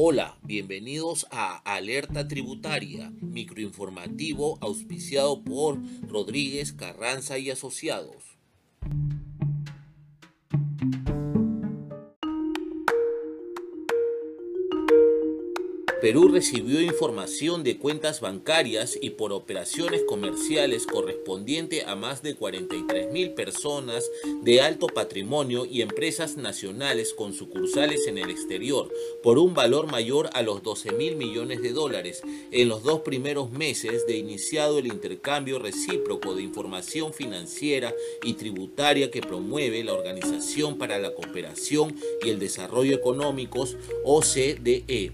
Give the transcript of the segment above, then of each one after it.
Hola, bienvenidos a Alerta Tributaria, microinformativo auspiciado por Rodríguez Carranza y Asociados. Perú recibió información de cuentas bancarias y por operaciones comerciales correspondiente a más de 43 mil personas de alto patrimonio y empresas nacionales con sucursales en el exterior por un valor mayor a los 12 mil millones de dólares en los dos primeros meses de iniciado el intercambio recíproco de información financiera y tributaria que promueve la Organización para la Cooperación y el Desarrollo Económicos OCDE.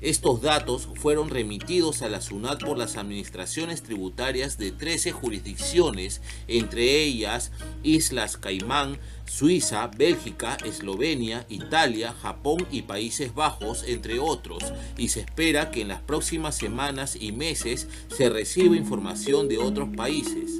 Estos datos fueron remitidos a la SUNAT por las administraciones tributarias de 13 jurisdicciones, entre ellas Islas Caimán, Suiza, Bélgica, Eslovenia, Italia, Japón y Países Bajos, entre otros, y se espera que en las próximas semanas y meses se reciba información de otros países.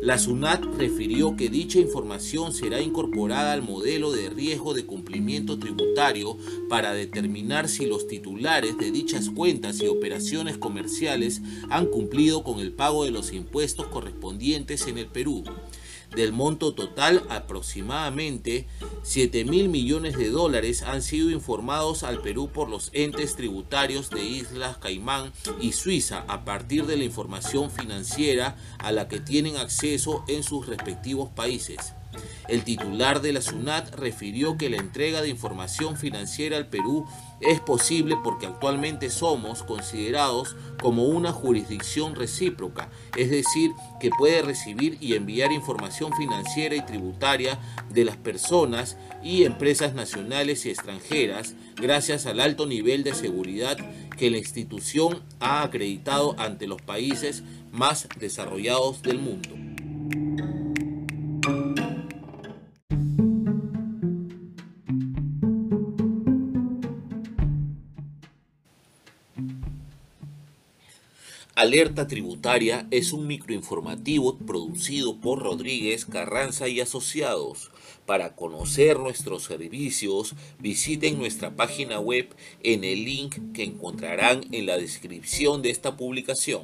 La SUNAT refirió que dicha información será incorporada al modelo de riesgo de cumplimiento tributario para determinar si los titulares de dichas cuentas y operaciones comerciales han cumplido con el pago de los impuestos correspondientes en el Perú. Del monto total, aproximadamente 7 mil millones de dólares han sido informados al Perú por los entes tributarios de Islas Caimán y Suiza a partir de la información financiera a la que tienen acceso en sus respectivos países. El titular de la SUNAT refirió que la entrega de información financiera al Perú es posible porque actualmente somos considerados como una jurisdicción recíproca, es decir, que puede recibir y enviar información financiera y tributaria de las personas y empresas nacionales y extranjeras gracias al alto nivel de seguridad que la institución ha acreditado ante los países más desarrollados del mundo. Alerta Tributaria es un microinformativo producido por Rodríguez Carranza y Asociados. Para conocer nuestros servicios, visiten nuestra página web en el link que encontrarán en la descripción de esta publicación.